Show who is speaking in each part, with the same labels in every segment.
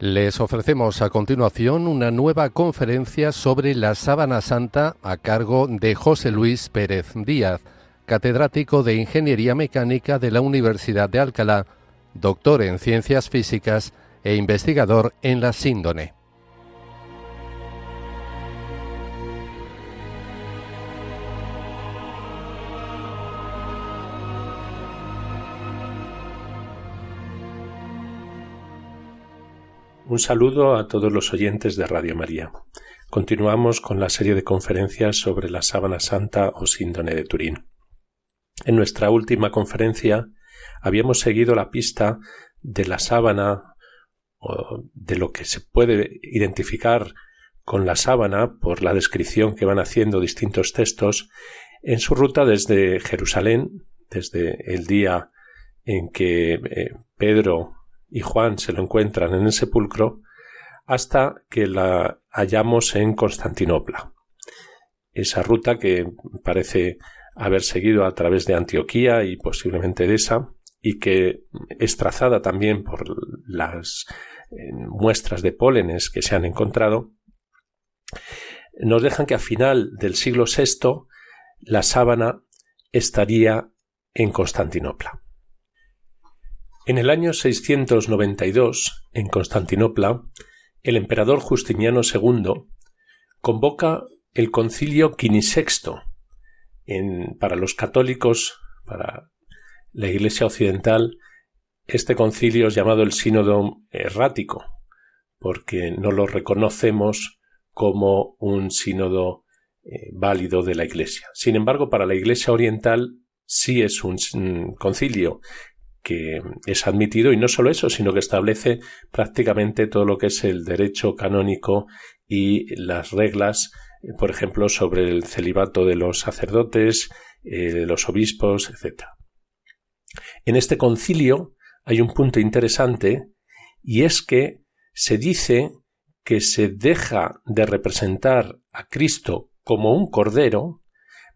Speaker 1: Les ofrecemos a continuación una nueva conferencia sobre la sábana santa a cargo de José Luis Pérez Díaz, catedrático de Ingeniería Mecánica de la Universidad de Alcalá, doctor en Ciencias Físicas e investigador en la síndone.
Speaker 2: Un saludo a todos los oyentes de Radio María. Continuamos con la serie de conferencias sobre la sábana santa o síndone de Turín. En nuestra última conferencia habíamos seguido la pista de la sábana o de lo que se puede identificar con la sábana por la descripción que van haciendo distintos textos en su ruta desde Jerusalén, desde el día en que eh, Pedro y Juan se lo encuentran en el sepulcro hasta que la hallamos en Constantinopla. Esa ruta que parece haber seguido a través de Antioquía y posiblemente de esa, y que es trazada también por las eh, muestras de pólenes que se han encontrado, nos dejan que a final del siglo VI la sábana estaría en Constantinopla. En el año 692, en Constantinopla, el emperador Justiniano II convoca el concilio quinisexto. Para los católicos, para la Iglesia occidental, este concilio es llamado el sínodo errático, porque no lo reconocemos como un sínodo eh, válido de la Iglesia. Sin embargo, para la Iglesia oriental sí es un concilio que es admitido y no solo eso, sino que establece prácticamente todo lo que es el derecho canónico y las reglas, por ejemplo, sobre el celibato de los sacerdotes, eh, los obispos, etc. En este concilio hay un punto interesante y es que se dice que se deja de representar a Cristo como un cordero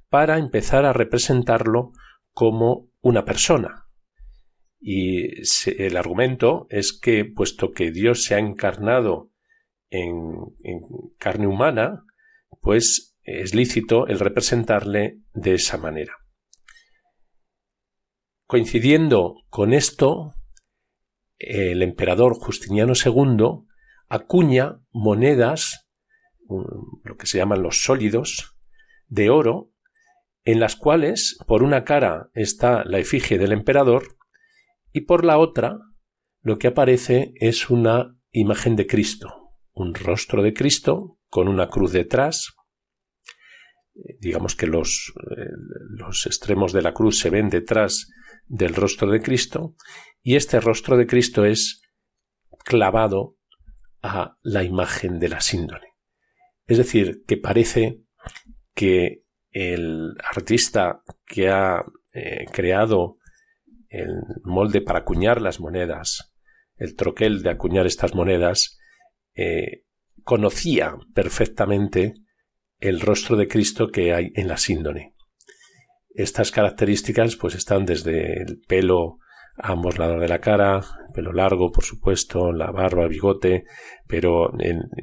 Speaker 2: para empezar a representarlo como una persona, y el argumento es que, puesto que Dios se ha encarnado en, carne humana, pues es lícito el representarle de esa manera. Coincidiendo con esto, el emperador Justiniano II acuña monedas, lo que se llaman los sólidos, de oro, en las cuales por una cara está la efigie del emperador y por la otra lo que aparece es una imagen de Cristo, un rostro de Cristo con una cruz detrás. Eh, digamos que los, eh, los extremos de la cruz se ven detrás del rostro de Cristo y este rostro de Cristo es clavado a la imagen de la síndone. Es decir, que parece que el artista que ha eh, creado el molde para acuñar las monedas, el troquel de acuñar estas monedas, eh, conocía perfectamente el rostro de Cristo que hay en la síndone. Estas características pues están desde el pelo a ambos lados de la cara, el pelo largo, por supuesto, la barba, el bigote, pero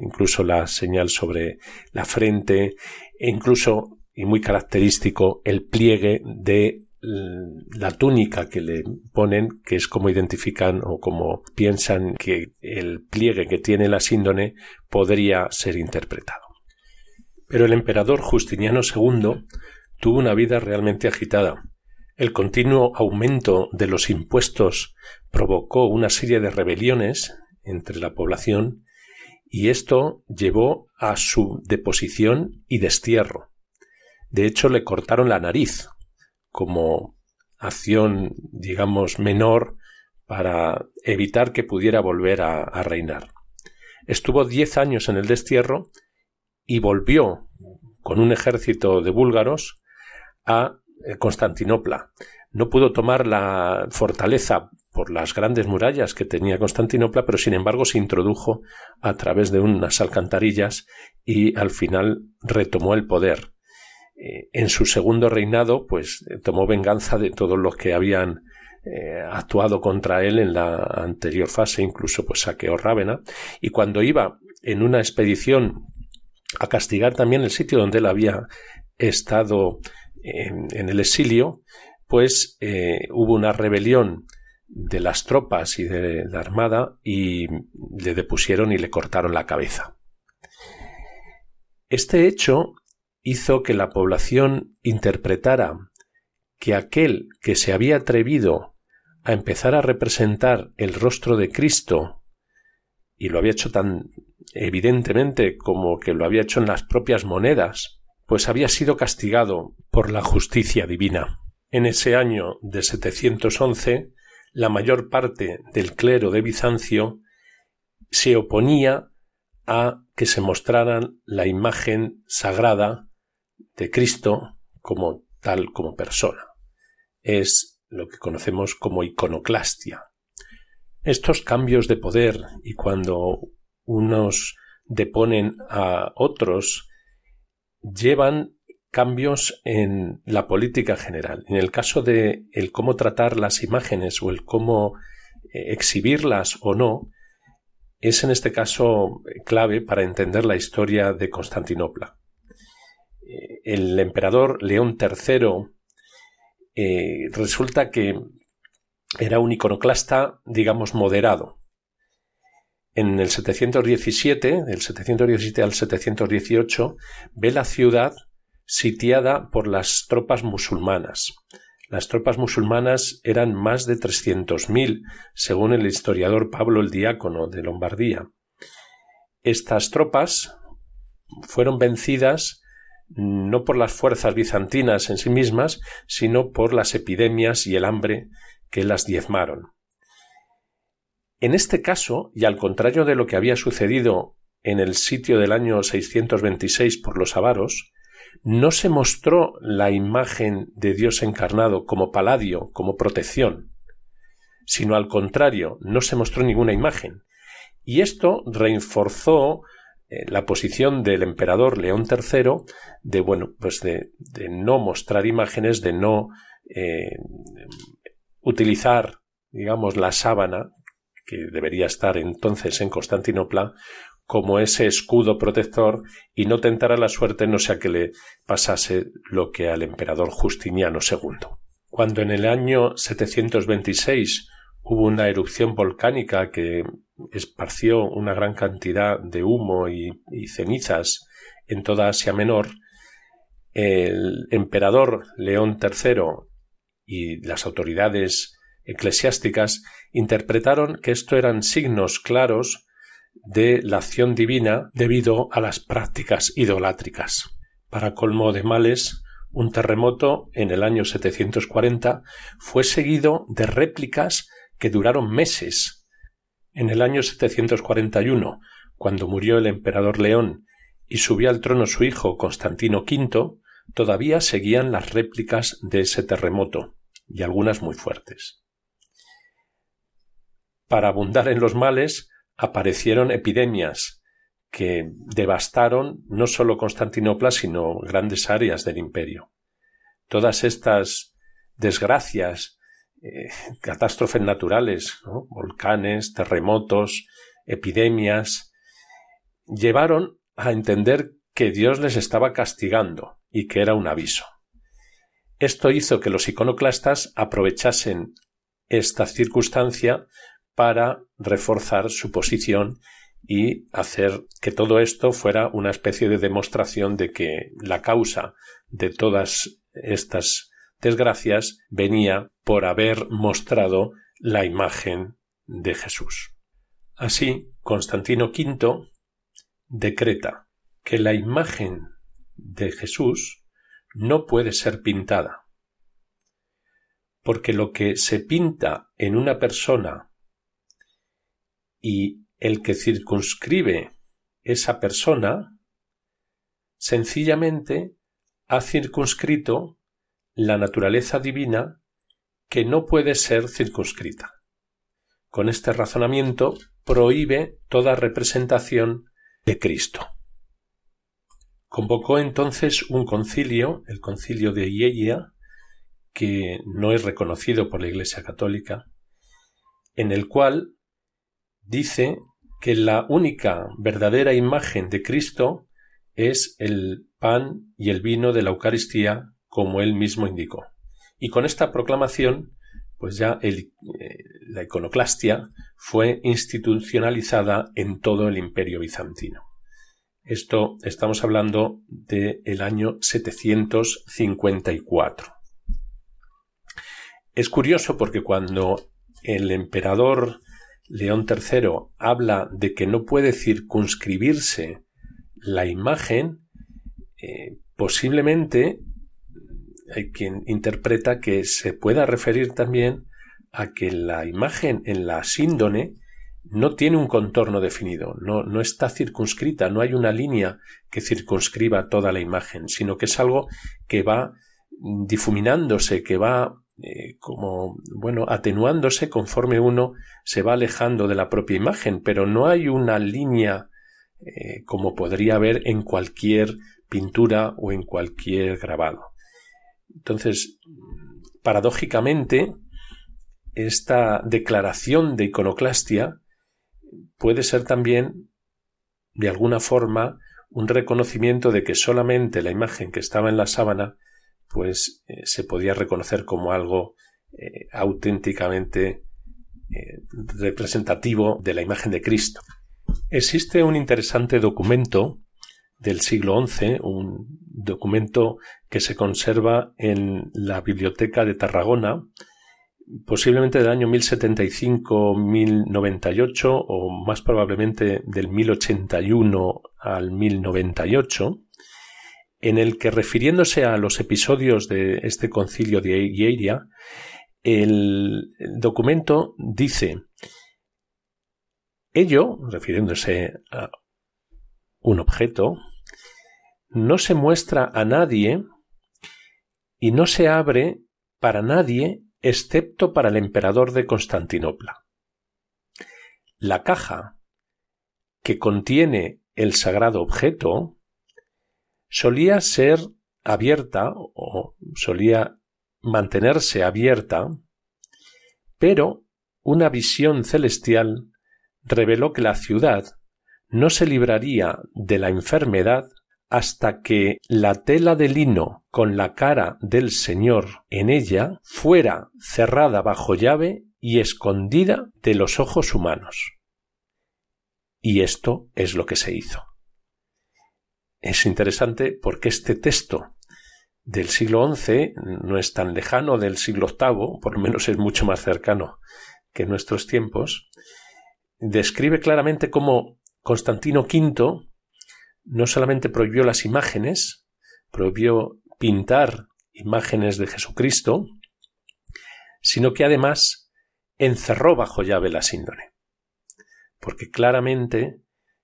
Speaker 2: incluso la señal sobre la frente, e incluso, y muy característico, el pliegue de la túnica que le ponen, que es como identifican o como piensan que el pliegue que tiene la síndone podría ser interpretado. Pero el emperador Justiniano II tuvo una vida realmente agitada. El continuo aumento de los impuestos provocó una serie de rebeliones entre la población y esto llevó a su deposición y destierro. De hecho, le cortaron la nariz, como acción, digamos, menor para evitar que pudiera volver a, reinar. Estuvo diez años en el destierro y volvió con un ejército de búlgaros a eh, Constantinopla. No pudo tomar la fortaleza por las grandes murallas que tenía Constantinopla, pero sin embargo se introdujo a través de unas alcantarillas y al final retomó el poder. Eh, en su segundo reinado, pues eh, tomó venganza de todos los que habían eh, actuado contra él en la anterior fase, incluso pues saqueó Rávena, y cuando iba en una expedición a castigar también el sitio donde él había estado en, el exilio, pues hubo una rebelión de las tropas y de la armada y le depusieron y le cortaron la cabeza. Este hecho hizo que la población interpretara que aquel que se había atrevido a empezar a representar el rostro de Cristo y lo había hecho tan evidentemente como que lo había hecho en las propias monedas, pues había sido castigado por la justicia divina. En ese año de 711, la mayor parte del clero de Bizancio se oponía a que se mostraran la imagen sagrada de Cristo como tal como persona. Es lo que conocemos como iconoclastia. Estos cambios de poder y cuando unos deponen a otros llevan cambios en la política general. En el caso de el cómo tratar las imágenes o el cómo eh, exhibirlas o no, es en este caso clave para entender la historia de Constantinopla. Eh, el emperador León III eh, resulta que era un iconoclasta, digamos, moderado. En el 717, del 717 al 718, ve la ciudad sitiada por las tropas musulmanas. Las tropas musulmanas eran más de 300.000, según el historiador Pablo el Diácono de Lombardía. Estas tropas fueron vencidas no por las fuerzas bizantinas en sí mismas, sino por las epidemias y el hambre que las diezmaron. En este caso, y al contrario de lo que había sucedido en el sitio del año 626 por los avaros, no se mostró la imagen de Dios encarnado como paladio, como protección, sino al contrario, no se mostró ninguna imagen. Y esto reforzó eh, la posición del emperador León III de, bueno, pues de, no mostrar imágenes, de no eh, utilizar, digamos, la sábana, que debería estar entonces en Constantinopla, como ese escudo protector y no tentara la suerte no sea que le pasase lo que al emperador Justiniano II. Cuando en el año 726 hubo una erupción volcánica que esparció una gran cantidad de humo y, cenizas en toda Asia Menor, el emperador León III y las autoridades eclesiásticas interpretaron que esto eran signos claros de la acción divina debido a las prácticas idolátricas. Para colmo de males, un terremoto en el año 740 fue seguido de réplicas que duraron meses. En el año 741, cuando murió el emperador León y subió al trono su hijo Constantino V, todavía seguían las réplicas de ese terremoto, y algunas muy fuertes. Para abundar en los males, aparecieron epidemias que devastaron no solo Constantinopla, sino grandes áreas del imperio. Todas estas desgracias, eh, catástrofes naturales, volcanes, terremotos, epidemias, llevaron a entender que Dios les estaba castigando y que era un aviso. Esto hizo que los iconoclastas aprovechasen esta circunstancia para reforzar su posición y hacer que todo esto fuera una especie de demostración de que la causa de todas estas desgracias venía por haber mostrado la imagen de Jesús. Así, Constantino V decreta que la imagen de Jesús no puede ser pintada, porque lo que se pinta en una persona y el que circunscribe esa persona sencillamente ha circunscrito la naturaleza divina que no puede ser circunscrita. Con este razonamiento prohíbe toda representación de Cristo. Convocó entonces un concilio, el concilio de Ieia, que no es reconocido por la Iglesia Católica, en el cual dice que la única verdadera imagen de Cristo es el pan y el vino de la Eucaristía, como él mismo indicó. Y con esta proclamación, pues ya eh, la iconoclastia fue institucionalizada en todo el imperio bizantino. Esto estamos hablando del año 754. Es curioso porque cuando el emperador León III habla de que no puede circunscribirse la imagen, eh, posiblemente hay quien interpreta que se pueda referir también a que la imagen en la síndone no tiene un contorno definido, no, no está circunscrita, no hay una línea que circunscriba toda la imagen, sino que es algo que va difuminándose, que va eh, como, bueno, atenuándose conforme uno se va alejando de la propia imagen, pero no hay una línea eh, como podría haber en cualquier pintura o en cualquier grabado. Entonces, paradójicamente, esta declaración de iconoclastia puede ser también, de alguna forma, un reconocimiento de que solamente la imagen que estaba en la sábana pues eh, se podía reconocer como algo eh, auténticamente eh, representativo de la imagen de Cristo. Existe un interesante documento del siglo XI, un documento que se conserva en la Biblioteca de Tarragona, posiblemente del año 1075-1098 o más probablemente del 1081 al 1098, en el que refiriéndose a los episodios de este concilio de Ieria, el, documento dice ello, refiriéndose a un objeto, no se muestra a nadie y no se abre para nadie excepto para el emperador de Constantinopla. La caja que contiene el sagrado objeto solía ser abierta o solía mantenerse abierta, pero una visión celestial reveló que la ciudad no se libraría de la enfermedad hasta que la tela de lino con la cara del Señor en ella fuera cerrada bajo llave y escondida de los ojos humanos. Y esto es lo que se hizo es interesante porque este texto del siglo XI no es tan lejano del siglo VIII, por lo menos es mucho más cercano que nuestros tiempos, describe claramente cómo Constantino V no solamente prohibió las imágenes, prohibió pintar imágenes de Jesucristo, sino que además encerró bajo llave la síndone. Porque claramente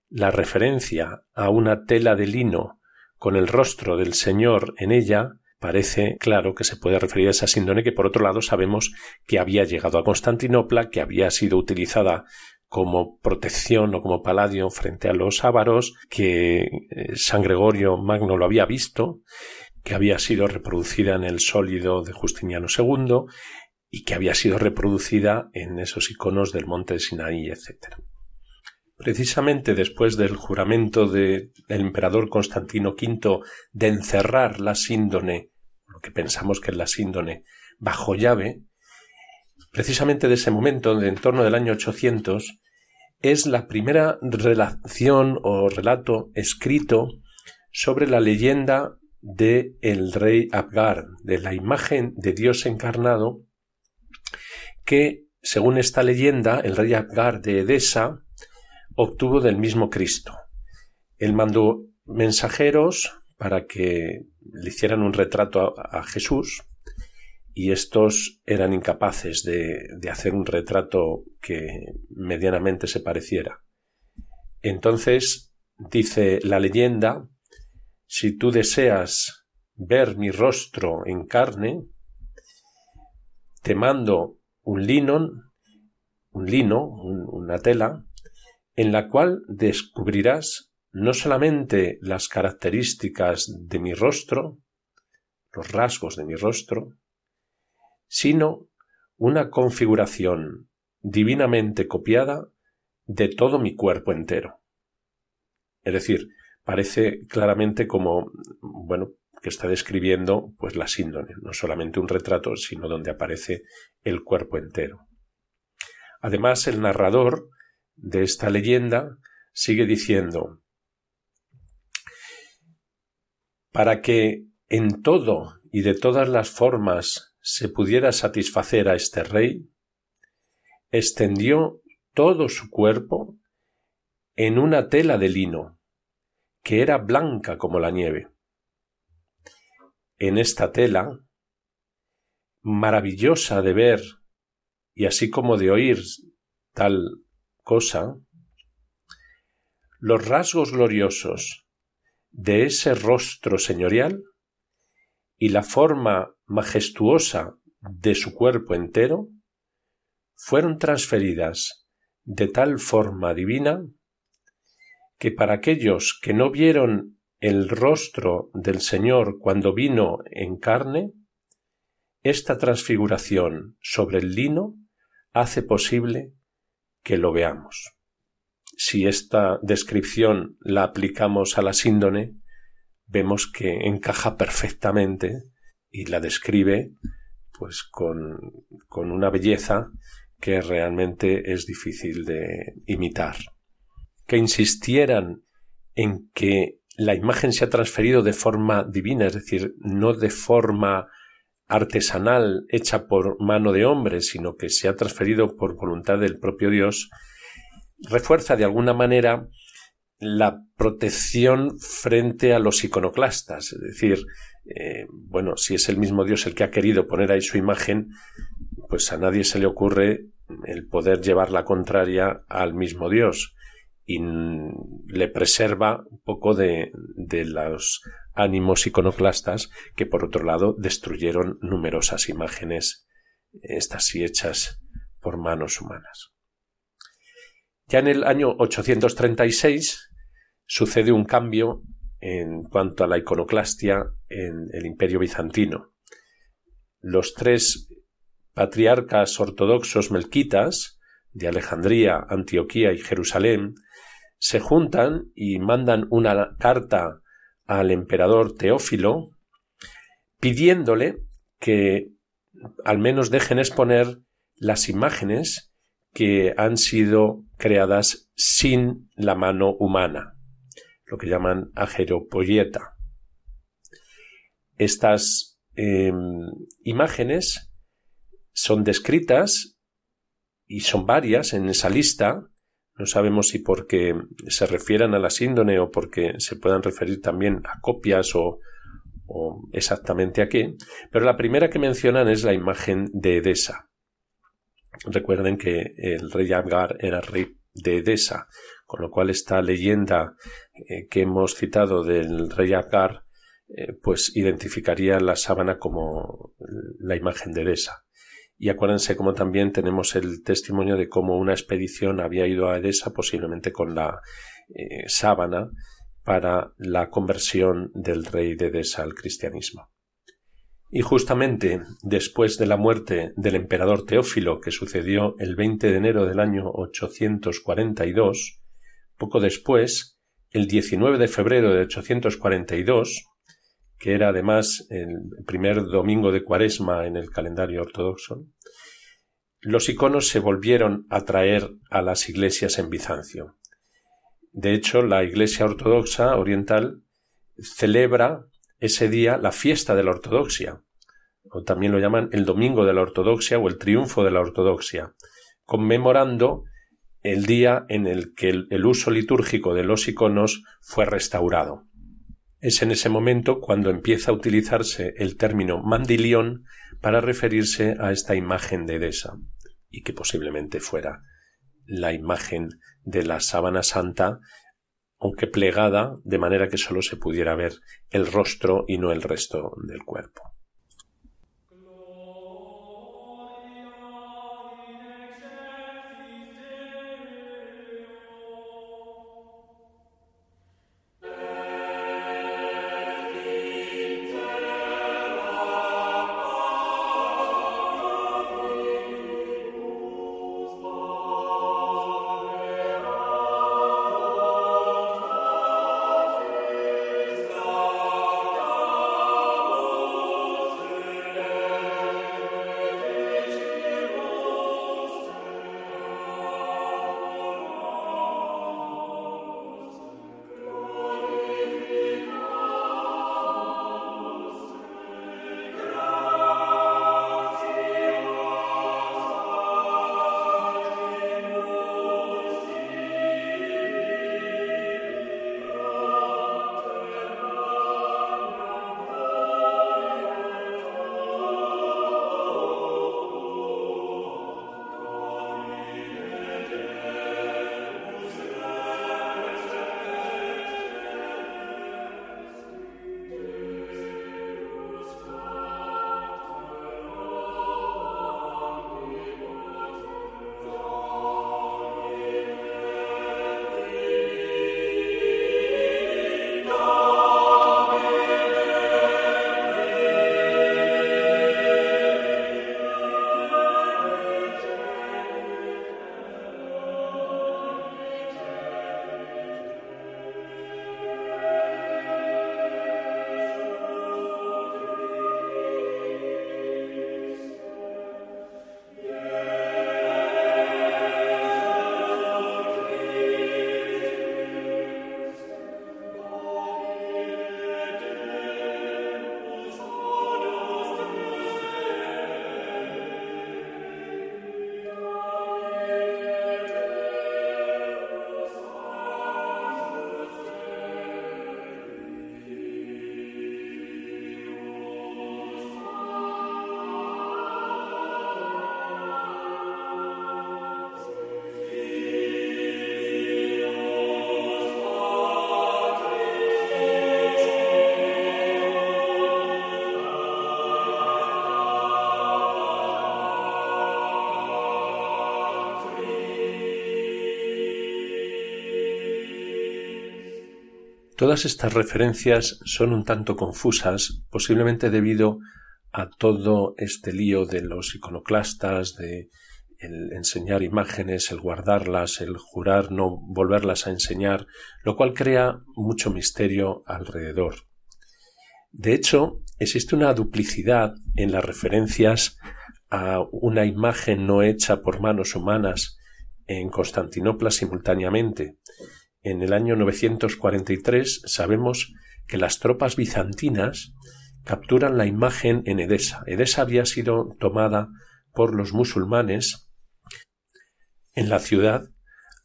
Speaker 2: la referencia a una tela de lino con el rostro del Señor en ella parece claro que se puede referir a esa síndone que por otro lado sabemos que había llegado a Constantinopla, que había sido utilizada como protección o como paladio frente a los ávaros, que eh, San Gregorio Magno lo había visto, que había sido reproducida en el sólido de Justiniano II y que había sido reproducida en esos iconos del monte de Sinaí, etc. Precisamente después del juramento del emperador Constantino V de encerrar la síndone, lo que pensamos que es la síndone, bajo llave, precisamente de ese momento, de en torno del año 800, es la primera relación o relato escrito sobre la leyenda de el rey Abgar, de la imagen de Dios encarnado, que, según esta leyenda, el rey Abgar de Edesa obtuvo del mismo Cristo. Él mandó mensajeros para que le hicieran un retrato a, Jesús y estos eran incapaces de, hacer un retrato que medianamente se pareciera. Entonces, dice la leyenda, si tú deseas ver mi rostro en carne, te mando un lino, un lino, una tela, en la cual descubrirás no solamente las características de mi rostro, los rasgos de mi rostro, sino una configuración divinamente copiada de todo mi cuerpo entero. Es decir, parece claramente como, bueno, que está describiendo pues la síndone, no solamente un retrato, sino donde aparece el cuerpo entero. Además, el narrador de esta leyenda sigue diciendo para que en todo y de todas las formas se pudiera satisfacer a este rey, extendió todo su cuerpo en una tela de lino, que era blanca como la nieve. En esta tela, maravillosa de ver y así como de oír tal cosa, los rasgos gloriosos de ese rostro señorial y la forma majestuosa de su cuerpo entero fueron transferidas de tal forma divina que para aquellos que no vieron el rostro del Señor cuando vino en carne, esta transfiguración sobre el lino hace posible que lo veamos. Si esta descripción la aplicamos a la síndone, vemos que encaja perfectamente y la describe pues con, con una belleza que realmente es difícil de imitar. Que insistieran en que la imagen se ha transferido de forma divina, es decir, no de forma artesanal hecha por mano de hombre, sino que se ha transferido por voluntad del propio Dios, refuerza de alguna manera la protección frente a los iconoclastas, es decir, eh, bueno, si es el mismo Dios el que ha querido poner ahí su imagen, pues a nadie se le ocurre el poder llevar la contraria al mismo Dios y le preserva un poco de, de los ánimos iconoclastas que por otro lado destruyeron numerosas imágenes, estas sí hechas por manos humanas. Ya en el año 836 sucede un cambio en cuanto a la iconoclastia en el imperio bizantino. Los tres patriarcas ortodoxos melquitas de Alejandría, Antioquía y Jerusalén se juntan y mandan una carta al emperador Teófilo pidiéndole que al menos dejen exponer las imágenes que han sido creadas sin la mano humana, lo que llaman ajeropoyeta. Estas em, imágenes son descritas y son varias en esa lista no sabemos si porque se refieran a la síndone o porque se puedan referir también a copias o, exactamente a qué, pero la primera que mencionan es la imagen de Edesa. Recuerden que el rey Agar era rey de Edesa, con lo cual esta leyenda eh, que hemos citado del rey Agar eh, pues identificaría la sábana como la imagen de Edesa. Y acuérdense como también tenemos el testimonio de cómo una expedición había ido a Edesa posiblemente con la eh, sábana para la conversión del rey de Edesa al cristianismo. Y justamente después de la muerte del emperador Teófilo, que sucedió el 20 de enero del año 842, poco después, el 19 de febrero de 842, que era además el primer domingo de cuaresma en el calendario ortodoxo, los iconos se volvieron a traer a las iglesias en Bizancio. De hecho, la Iglesia Ortodoxa Oriental celebra ese día la fiesta de la ortodoxia, o también lo llaman el Domingo de la Ortodoxia o el Triunfo de la Ortodoxia, conmemorando el día en el que el, uso litúrgico de los iconos fue restaurado. Es en ese momento cuando empieza a utilizarse el término mandilión para referirse a esta imagen de Edesa, y que posiblemente fuera la imagen de la sábana santa, aunque plegada de manera que sólo se pudiera ver el rostro y no el resto del cuerpo. Todas estas referencias son un tanto confusas, posiblemente debido a todo este lío de los iconoclastas, de el enseñar imágenes, el guardarlas, el jurar no volverlas a enseñar, lo cual crea mucho misterio alrededor. De hecho, existe una duplicidad en las referencias a una imagen no hecha por manos humanas en Constantinopla simultáneamente. En el año 943 sabemos que las tropas bizantinas capturan la imagen en Edesa. Edesa había sido tomada por los musulmanes. En la ciudad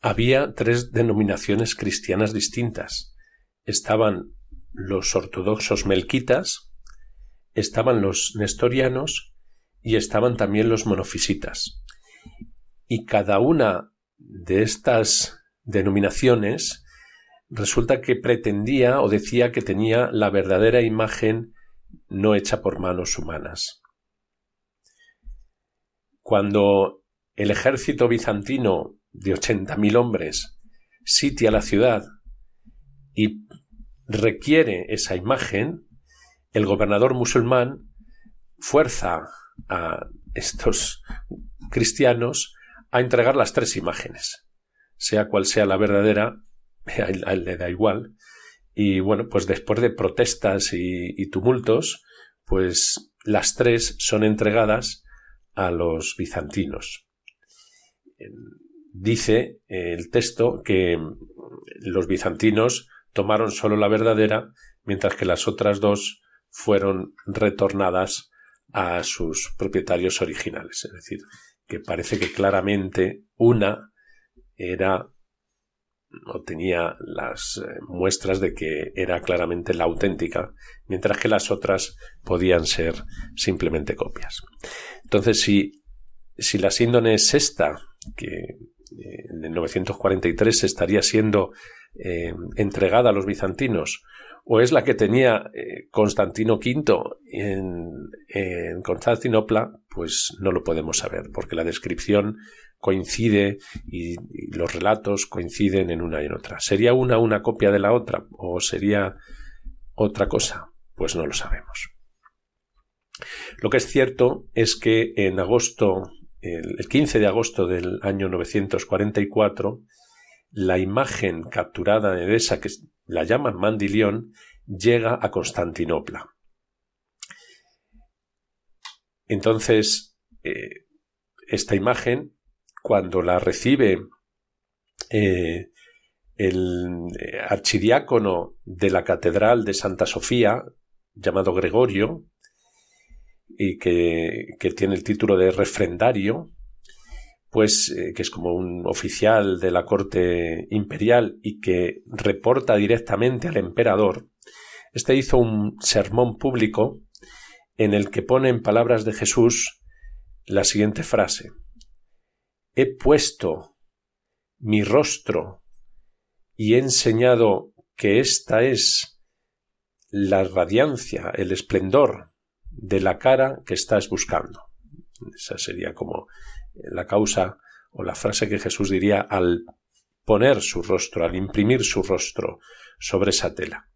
Speaker 2: había tres denominaciones cristianas distintas. Estaban los ortodoxos melquitas, estaban los nestorianos y estaban también los monofisitas. Y cada una de estas denominaciones resulta que pretendía o decía que tenía la verdadera imagen no hecha por manos humanas. Cuando el ejército bizantino de ochenta mil hombres sitia la ciudad y requiere esa imagen, el gobernador musulmán fuerza a estos cristianos a entregar las tres imágenes. Sea cual sea la verdadera, a él, le da igual. Y bueno, pues después de protestas y, y tumultos, pues las tres son entregadas a los bizantinos. Dice el texto que los bizantinos tomaron solo la verdadera, mientras que las otras dos fueron retornadas a sus propietarios originales. Es decir, que parece que claramente una era o tenía las eh, muestras de que era claramente la auténtica, mientras que las otras podían ser simplemente copias. Entonces, si, si la síndone es esta, que eh, en el 943 estaría siendo eh, entregada a los bizantinos, o es la que tenía Constantino V en, en, Constantinopla, pues no lo podemos saber, porque la descripción coincide y, los relatos coinciden en una y en otra. ¿Sería una una copia de la otra o sería otra cosa? Pues no lo sabemos. Lo que es cierto es que en agosto, el, el 15 de agosto del año 944, la imagen capturada en Edesa, que la llaman Mandilión, llega a Constantinopla. Entonces, eh, esta imagen, cuando la recibe eh, el eh, archidiácono de la Catedral de Santa Sofía, llamado Gregorio, y que, tiene el título de refrendario, pues eh, que es como un oficial de la corte imperial y que reporta directamente al emperador, este hizo un sermón público en el que pone en palabras de Jesús la siguiente frase He puesto mi rostro y he enseñado que esta es la radiancia, el esplendor de la cara que estás buscando. Esa sería como la causa o la frase que Jesús diría al poner su rostro, al imprimir su rostro sobre esa tela.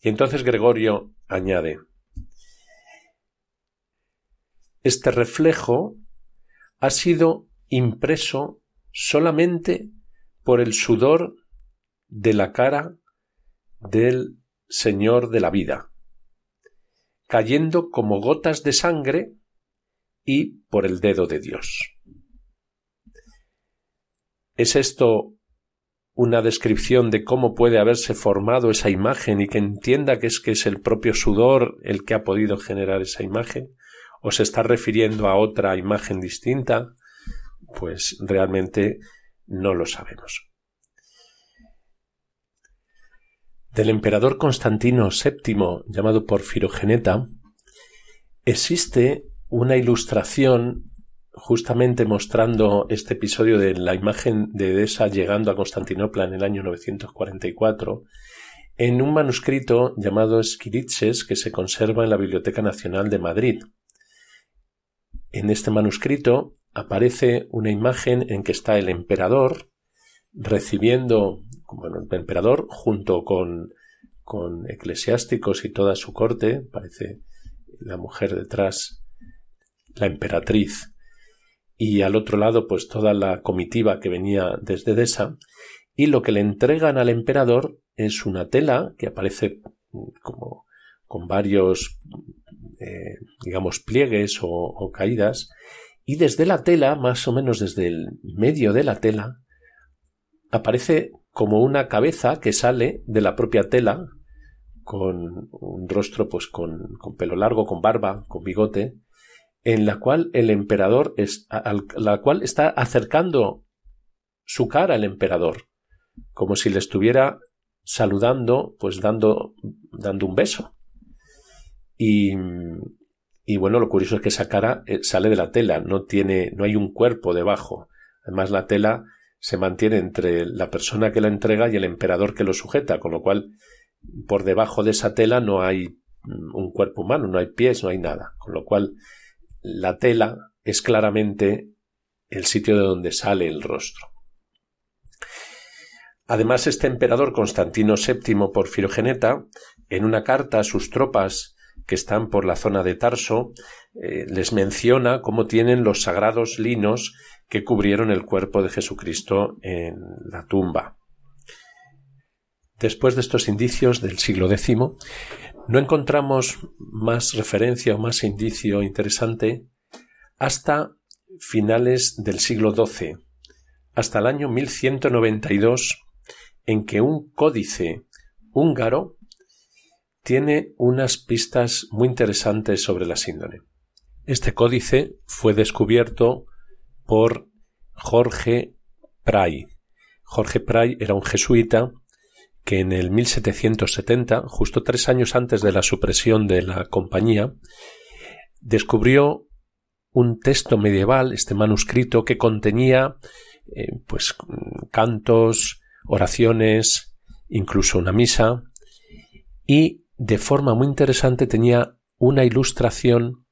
Speaker 2: Y entonces Gregorio añade, este reflejo ha sido impreso solamente por el sudor de la cara del Señor de la vida, cayendo como gotas de sangre y por el dedo de Dios. ¿Es esto una descripción de cómo puede haberse formado esa imagen y que entienda que es que es el propio sudor el que ha podido generar esa imagen? ¿O se está refiriendo a otra imagen distinta? Pues realmente no lo sabemos. Del emperador Constantino VII, llamado Porfirogeneta, existe una ilustración justamente mostrando este episodio de la imagen de Edesa llegando a Constantinopla en el año 944 en un manuscrito llamado Esquiliches que se conserva en la Biblioteca Nacional de Madrid. En este manuscrito aparece una imagen en que está el emperador recibiendo, bueno, el emperador junto con con eclesiásticos y toda su corte, parece la mujer detrás, la emperatriz, y al otro lado pues toda la comitiva que venía desde Desa, y lo que le entregan al emperador es una tela que aparece como con varios eh, digamos pliegues o, o caídas y desde la tela más o menos desde el medio de la tela aparece como una cabeza que sale de la propia tela con un rostro pues con, con pelo largo, con barba, con bigote, en la cual el emperador es, la cual está acercando su cara al emperador, como si le estuviera saludando, pues dando, dando un beso. Y, y bueno, lo curioso es que esa cara eh, sale de la tela, no tiene, no hay un cuerpo debajo. Además, la tela se mantiene entre la persona que la entrega y el emperador que lo sujeta, con lo cual por debajo de esa tela no hay mm, un cuerpo humano, no hay pies, no hay nada, con lo cual la tela es claramente el sitio de donde sale el rostro. Además, este emperador Constantino VII Porfirogeneta, en una carta a sus tropas que están por la zona de Tarso, eh, les menciona cómo tienen los sagrados linos que cubrieron el cuerpo de Jesucristo en la tumba. Después de estos indicios del siglo X, no encontramos más referencia o más indicio interesante hasta finales del siglo XII, hasta el año 1192, en que un códice húngaro tiene unas pistas muy interesantes sobre la síndrome. Este códice fue descubierto por Jorge Pray. Jorge Pray era un jesuita que en el 1770, justo tres años antes de la supresión de la compañía, descubrió un texto medieval, este manuscrito, que contenía eh, pues cantos, oraciones, incluso una misa, y de forma muy interesante tenía una ilustración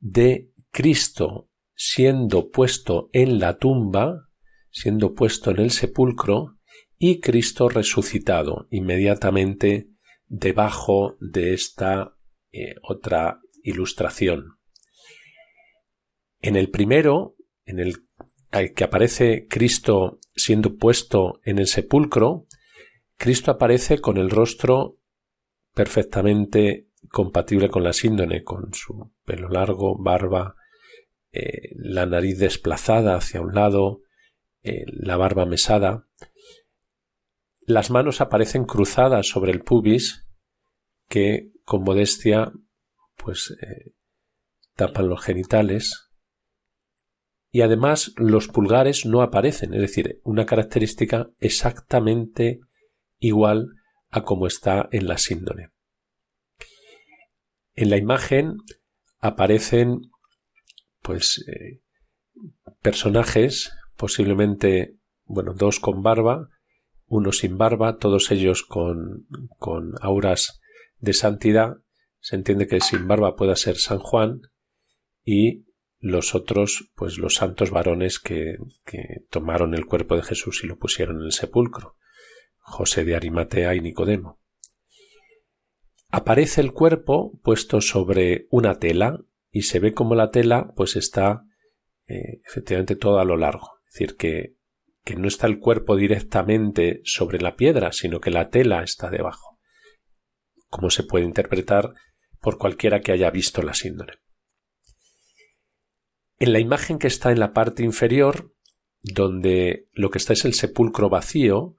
Speaker 2: de Cristo siendo puesto en la tumba, siendo puesto en el sepulcro, y Cristo resucitado inmediatamente debajo de esta eh, otra ilustración. En el primero, en el que aparece Cristo siendo puesto en el sepulcro, Cristo aparece con el rostro perfectamente compatible con la síndone, con su pelo largo, barba, eh, la nariz desplazada hacia un lado, eh, la barba mesada, las manos aparecen cruzadas sobre el pubis que con modestia pues eh, tapan los genitales. Y además los pulgares no aparecen, es decir, una característica exactamente igual a como está en la síndone. En la imagen aparecen pues eh, personajes, posiblemente, bueno, dos con barba, uno sin barba, todos ellos con, con auras de santidad. Se entiende que sin barba pueda ser San Juan y los otros, pues los santos varones que, que tomaron el cuerpo de Jesús y lo pusieron en el sepulcro, José de Arimatea y Nicodemo. Aparece el cuerpo puesto sobre una tela y se ve como la tela pues está eh, efectivamente todo a lo largo. Es decir, que que no está el cuerpo directamente sobre la piedra, sino que la tela está debajo, como se puede interpretar por cualquiera que haya visto la síndrome. En la imagen que está en la parte inferior, donde lo que está es el sepulcro vacío,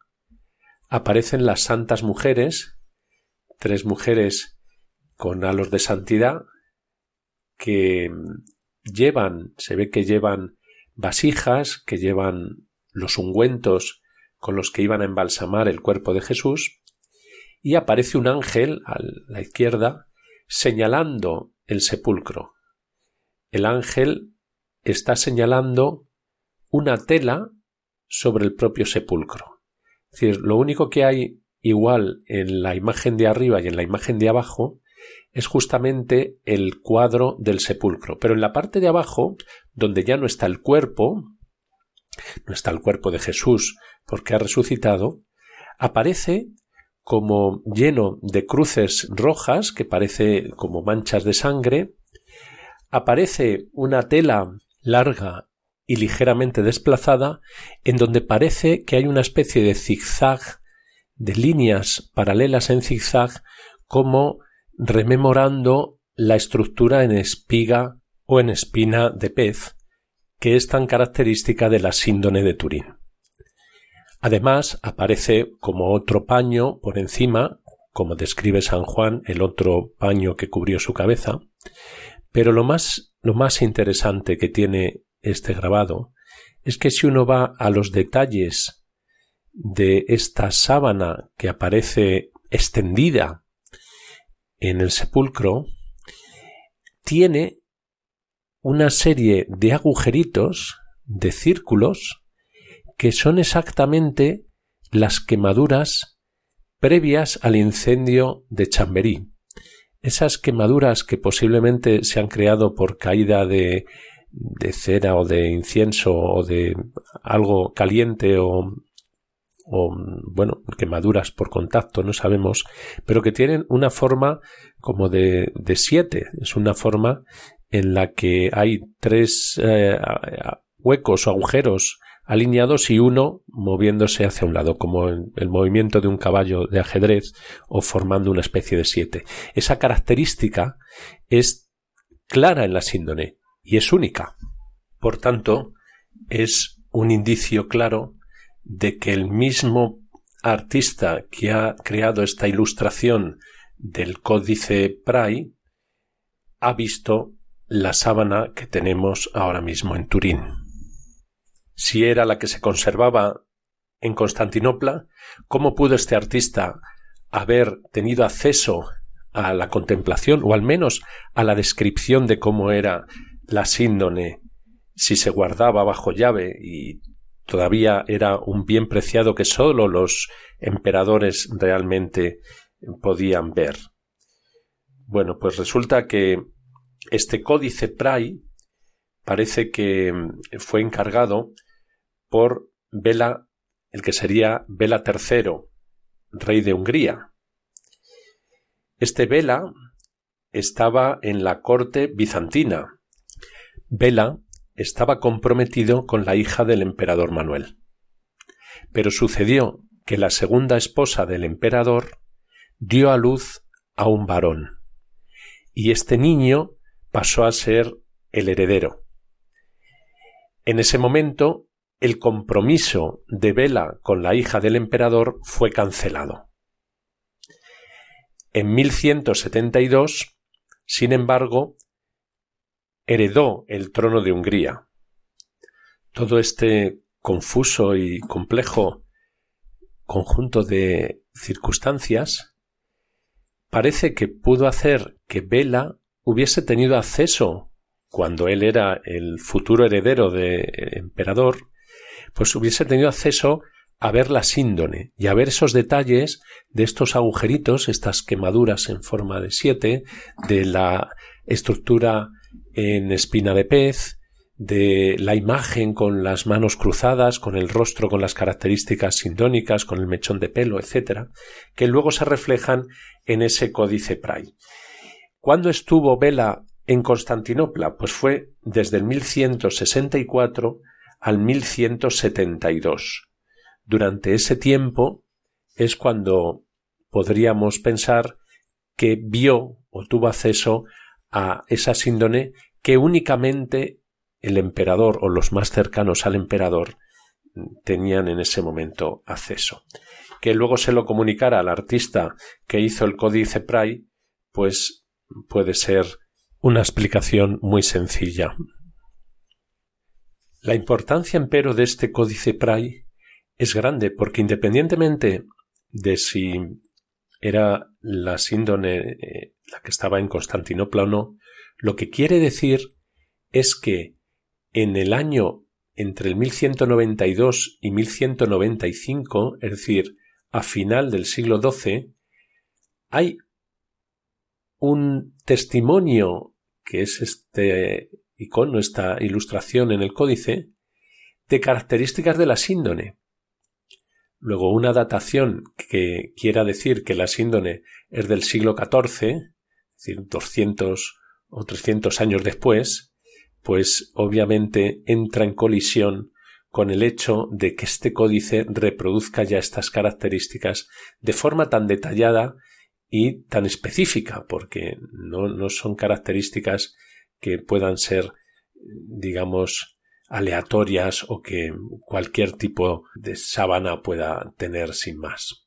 Speaker 2: aparecen las santas mujeres, tres mujeres con halos de santidad, que llevan, se ve que llevan vasijas, que llevan los ungüentos con los que iban a embalsamar el cuerpo de Jesús, y aparece un ángel a la izquierda señalando el sepulcro. El ángel está señalando una tela sobre el propio sepulcro. Es decir, lo único que hay igual en la imagen de arriba y en la imagen de abajo es justamente el cuadro del sepulcro. Pero en la parte de abajo, donde ya no está el cuerpo, no está el cuerpo de Jesús porque ha resucitado, aparece como lleno de cruces rojas que parece como manchas de sangre, aparece una tela larga y ligeramente desplazada en donde parece que hay una especie de zigzag de líneas paralelas en zigzag como rememorando la estructura en espiga o en espina de pez que es tan característica de la síndone de Turín. Además, aparece como otro paño por encima, como describe San Juan, el otro paño que cubrió su cabeza, pero lo más, lo más interesante que tiene este grabado es que si uno va a los detalles de esta sábana que aparece extendida en el sepulcro, tiene una serie de agujeritos, de círculos, que son exactamente las quemaduras previas al incendio de Chamberí. Esas quemaduras que posiblemente se han creado por caída de, de cera o de incienso o de algo caliente o, o, bueno, quemaduras por contacto, no sabemos, pero que tienen una forma como de, de siete, es una forma en la que hay tres eh, huecos o agujeros alineados y uno moviéndose hacia un lado, como el movimiento de un caballo de ajedrez o formando una especie de siete. Esa característica es clara en la síndone y es única. Por tanto, es un indicio claro de que el mismo artista que ha creado esta ilustración del códice Prai ha visto la sábana que tenemos ahora mismo en Turín si era la que se conservaba en Constantinopla, ¿cómo pudo este artista haber tenido acceso a la contemplación o al menos a la descripción de cómo era la síndone si se guardaba bajo llave y todavía era un bien preciado que sólo los emperadores realmente podían ver. Bueno, pues resulta que este códice Prai parece que fue encargado por Bela, el que sería Bela III, rey de Hungría. Este Bela estaba en la corte bizantina. Bela estaba comprometido con la hija del emperador Manuel. Pero sucedió que la segunda esposa del emperador dio a luz a un varón, y este niño pasó a ser el heredero. En ese momento el compromiso de Vela con la hija del emperador fue cancelado. En 1172, sin embargo, heredó el trono de Hungría. Todo este confuso y complejo conjunto de circunstancias parece que pudo hacer que Vela hubiese tenido acceso, cuando él era el futuro heredero del emperador, pues hubiese tenido acceso a ver la síndone y a ver esos detalles de estos agujeritos, estas quemaduras en forma de siete, de la estructura en espina de pez, de la imagen con las manos cruzadas, con el rostro con las características sindónicas, con el mechón de pelo, etc., que luego se reflejan en ese códice Prai. ¿Cuándo estuvo Vela en Constantinopla? Pues fue desde el 1164 al 1172. Durante ese tiempo es cuando podríamos pensar que vio o tuvo acceso a esa síndone que únicamente el emperador o los más cercanos al emperador tenían en ese momento acceso. Que luego se lo comunicara al artista que hizo el códice Prai, pues puede ser una explicación muy sencilla. La importancia, empero, de este códice Prai es grande porque independientemente de si era la síndone eh, la que estaba en Constantinopla o no, lo que quiere decir es que en el año entre el 1192 y 1195, es decir, a final del siglo XII, hay un testimonio que es este icono, esta ilustración en el códice, de características de la síndone. Luego una datación que quiera decir que la síndone es del siglo XIV, es decir, 200 o 300 años después, pues obviamente entra en colisión con el hecho de que este códice reproduzca ya estas características de forma tan detallada y tan específica, porque no, no son características que puedan ser, digamos, aleatorias o que cualquier tipo de sábana pueda tener sin más.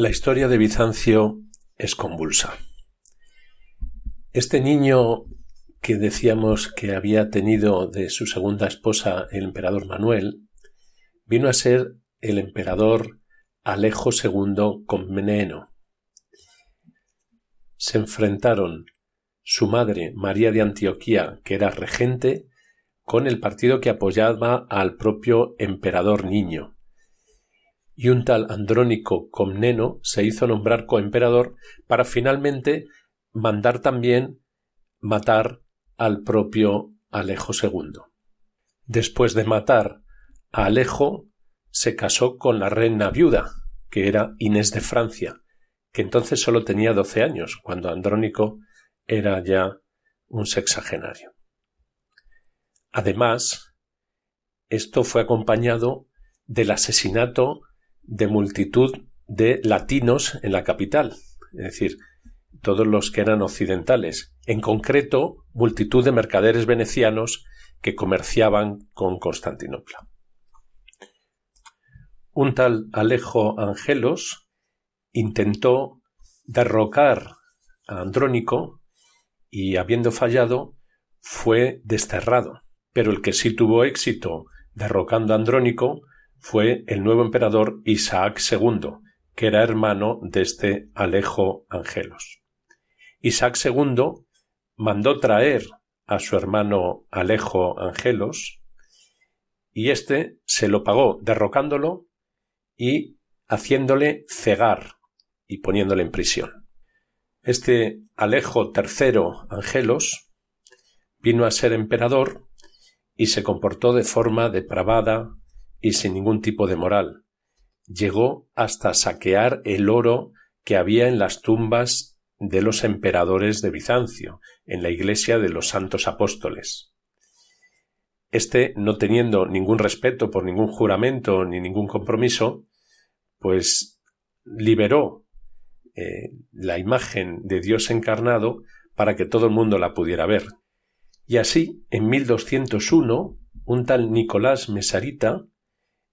Speaker 2: La historia de Bizancio es convulsa. Este niño que decíamos que había tenido de su segunda esposa el emperador Manuel, vino a ser el emperador Alejo II Comneno. Se enfrentaron su madre María de Antioquía, que era regente, con el partido que apoyaba al propio emperador niño, y un tal Andrónico Comneno se hizo nombrar coemperador para finalmente mandar también matar al propio Alejo II. Después de matar Alejo se casó con la reina viuda, que era Inés de Francia, que entonces solo tenía doce años, cuando Andrónico era ya un sexagenario. Además, esto fue acompañado del asesinato de multitud de latinos en la capital, es decir, todos los que eran occidentales, en concreto multitud de mercaderes venecianos que comerciaban con Constantinopla. Un tal Alejo Angelos intentó derrocar a Andrónico y, habiendo fallado, fue desterrado. Pero el que sí tuvo éxito derrocando a Andrónico fue el nuevo emperador Isaac II, que era hermano de este Alejo Angelos. Isaac II mandó traer a su hermano Alejo Angelos y éste se lo pagó derrocándolo y haciéndole cegar y poniéndole en prisión. Este Alejo III Angelos vino a ser emperador y se comportó de forma depravada y sin ningún tipo de moral. Llegó hasta saquear el oro que había en las tumbas de los emperadores de Bizancio, en la iglesia de los santos apóstoles. Este, no teniendo ningún respeto por ningún juramento ni ningún compromiso, pues liberó eh, la imagen de Dios encarnado para que todo el mundo la pudiera ver. Y así, en 1201, un tal Nicolás Mesarita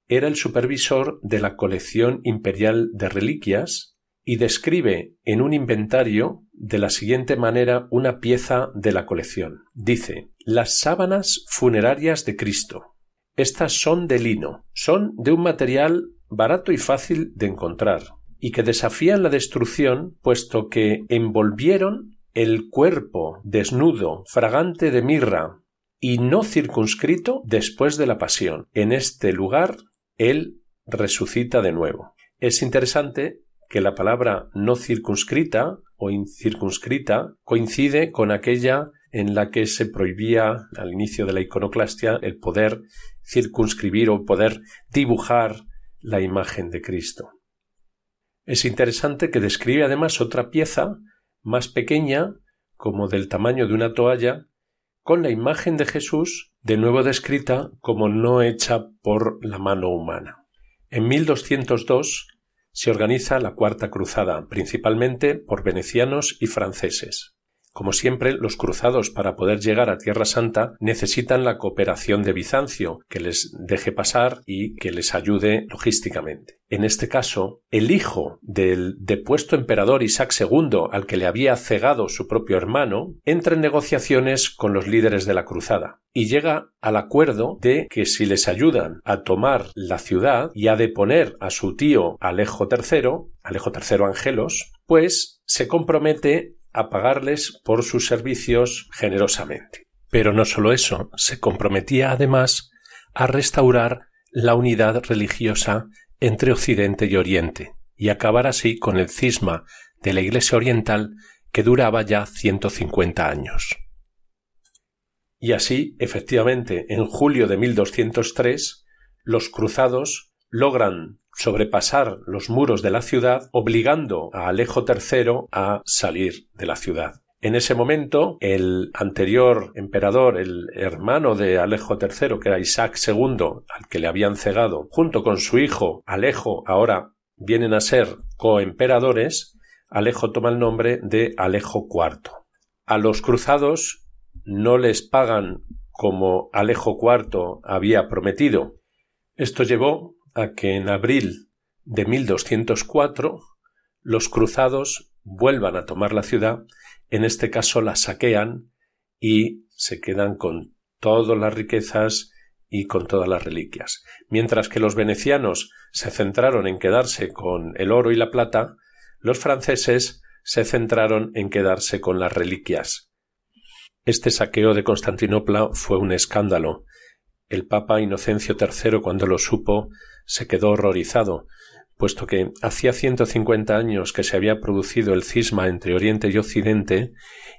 Speaker 2: era el supervisor de la colección imperial de reliquias y describe en un inventario de la siguiente manera una pieza de la colección. Dice Las sábanas funerarias de Cristo. Estas son de lino, son de un material barato y fácil de encontrar, y que desafían la destrucción, puesto que envolvieron el cuerpo desnudo, fragante de mirra, y no circunscrito después de la pasión. En este lugar él resucita de nuevo. Es interesante que la palabra no circunscrita o incircunscrita coincide con aquella en la que se prohibía al inicio de la iconoclastia el poder circunscribir o poder dibujar la imagen de Cristo. Es interesante que describe además otra pieza más pequeña, como del tamaño de una toalla, con la imagen de Jesús de nuevo descrita como no hecha por la mano humana. En 1202 se organiza la Cuarta Cruzada, principalmente por venecianos y franceses. Como siempre, los cruzados para poder llegar a Tierra Santa necesitan la cooperación de Bizancio, que les deje pasar y que les ayude logísticamente. En este caso, el hijo del depuesto emperador Isaac II, al que le había cegado su propio hermano, entra en negociaciones con los líderes de la cruzada y llega al acuerdo de que si les ayudan a tomar la ciudad y a deponer a su tío Alejo III, Alejo III Angelos, pues se compromete a pagarles por sus servicios generosamente. Pero no solo eso, se comprometía además a restaurar la unidad religiosa entre Occidente y Oriente y acabar así con el cisma de la Iglesia Oriental que duraba ya 150 años. Y así, efectivamente, en julio de 1203, los cruzados logran sobrepasar los muros de la ciudad, obligando a Alejo III a salir de la ciudad. En ese momento, el anterior emperador, el hermano de Alejo III, que era Isaac II, al que le habían cegado, junto con su hijo Alejo, ahora vienen a ser coemperadores, Alejo toma el nombre de Alejo IV. A los cruzados no les pagan como Alejo IV había prometido. Esto llevó a que en abril de 1204 los cruzados vuelvan a tomar la ciudad, en este caso la saquean y se quedan con todas las riquezas y con todas las reliquias. Mientras que los venecianos se centraron en quedarse con el oro y la plata, los franceses se centraron en quedarse con las reliquias. Este saqueo de Constantinopla fue un escándalo. El Papa Inocencio III, cuando lo supo, se quedó horrorizado, puesto que hacía 150 años que se había producido el cisma entre Oriente y Occidente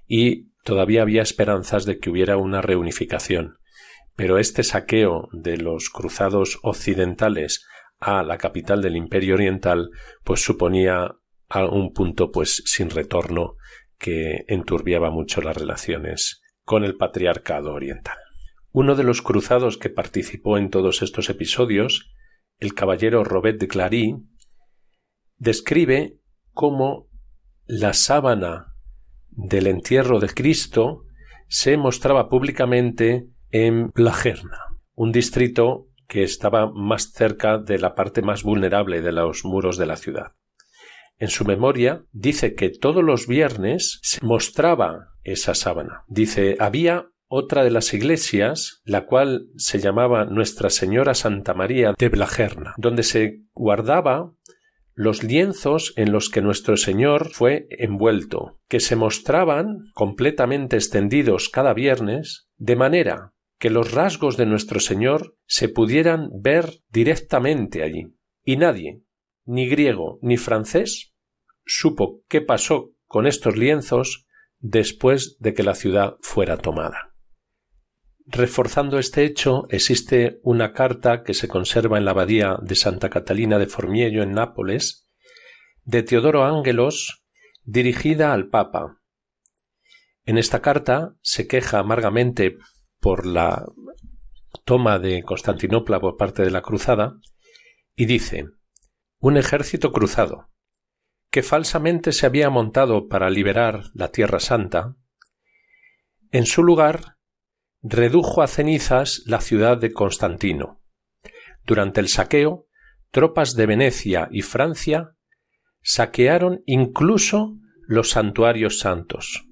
Speaker 2: y todavía había esperanzas de que hubiera una reunificación. pero este saqueo de los cruzados occidentales a la capital del Imperio Oriental pues suponía un punto pues sin retorno que enturbiaba mucho las relaciones con el patriarcado oriental. Uno de los cruzados que participó en todos estos episodios, el caballero Robert de Clary, describe cómo la sábana del entierro de Cristo se mostraba públicamente en Plagerna, un distrito que estaba más cerca de la parte más vulnerable de los muros de la ciudad. En su memoria dice que todos los viernes se mostraba esa sábana. Dice, había otra de las iglesias, la cual se llamaba Nuestra Señora Santa María de Blajerna, donde se guardaba los lienzos en los que nuestro Señor fue envuelto, que se mostraban completamente extendidos cada viernes, de manera que los rasgos de nuestro Señor se pudieran ver directamente allí. Y nadie, ni griego ni francés, supo qué pasó con estos lienzos después de que la ciudad fuera tomada. Reforzando este hecho, existe una carta que se conserva en la abadía de Santa Catalina de Formiello en Nápoles, de Teodoro Ángelos, dirigida al Papa. En esta carta se queja amargamente por la toma de Constantinopla por parte de la cruzada y dice un ejército cruzado que falsamente se había montado para liberar la Tierra Santa, en su lugar redujo a cenizas la ciudad de Constantino. Durante el saqueo, tropas de Venecia y Francia saquearon incluso los santuarios santos.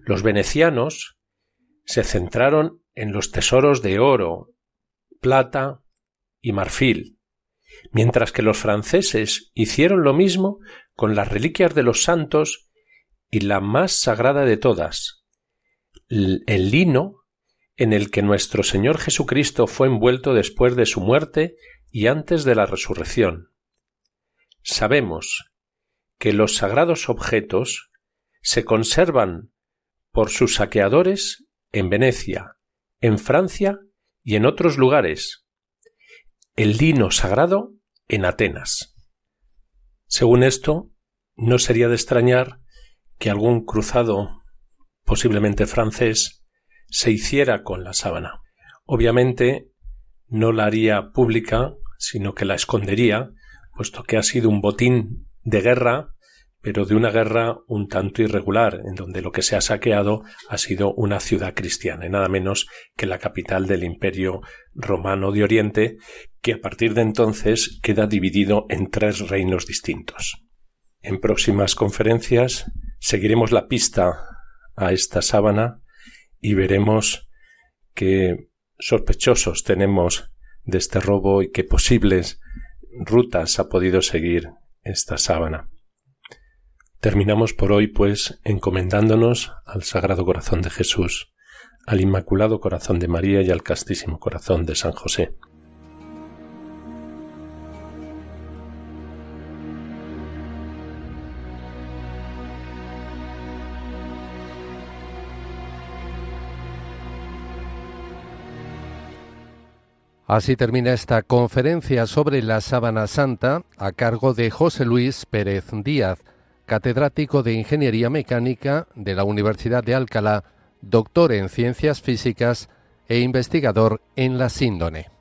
Speaker 2: Los venecianos se centraron en los tesoros de oro, plata y marfil, mientras que los franceses hicieron lo mismo con las reliquias de los santos y la más sagrada de todas, el lino en el que nuestro Señor Jesucristo fue envuelto después de su muerte y antes de la resurrección. Sabemos que los sagrados objetos se conservan por sus saqueadores en Venecia, en Francia y en otros lugares. El lino sagrado en Atenas. Según esto, no sería de extrañar que algún cruzado, posiblemente francés, se hiciera con la sábana. Obviamente no la haría pública, sino que la escondería, puesto que ha sido un botín de guerra, pero de una guerra un tanto irregular, en donde lo que se ha saqueado ha sido una ciudad cristiana, y nada menos que la capital del Imperio Romano de Oriente, que a partir de entonces queda dividido en tres reinos distintos. En próximas conferencias seguiremos la pista a esta sábana y veremos qué sospechosos tenemos de este robo y qué posibles rutas ha podido seguir esta sábana. Terminamos por hoy, pues, encomendándonos al Sagrado Corazón de Jesús, al Inmaculado Corazón de María y al Castísimo Corazón de San José.
Speaker 1: Así termina esta conferencia sobre la sábana santa a cargo de José Luis Pérez Díaz, catedrático de Ingeniería Mecánica de la Universidad de Alcalá, doctor en Ciencias Físicas e investigador en la síndone.